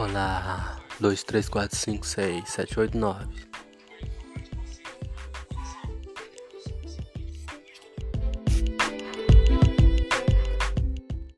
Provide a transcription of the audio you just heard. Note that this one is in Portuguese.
Olá, 2, 3, 4, 5, 6, 7, 8, 9.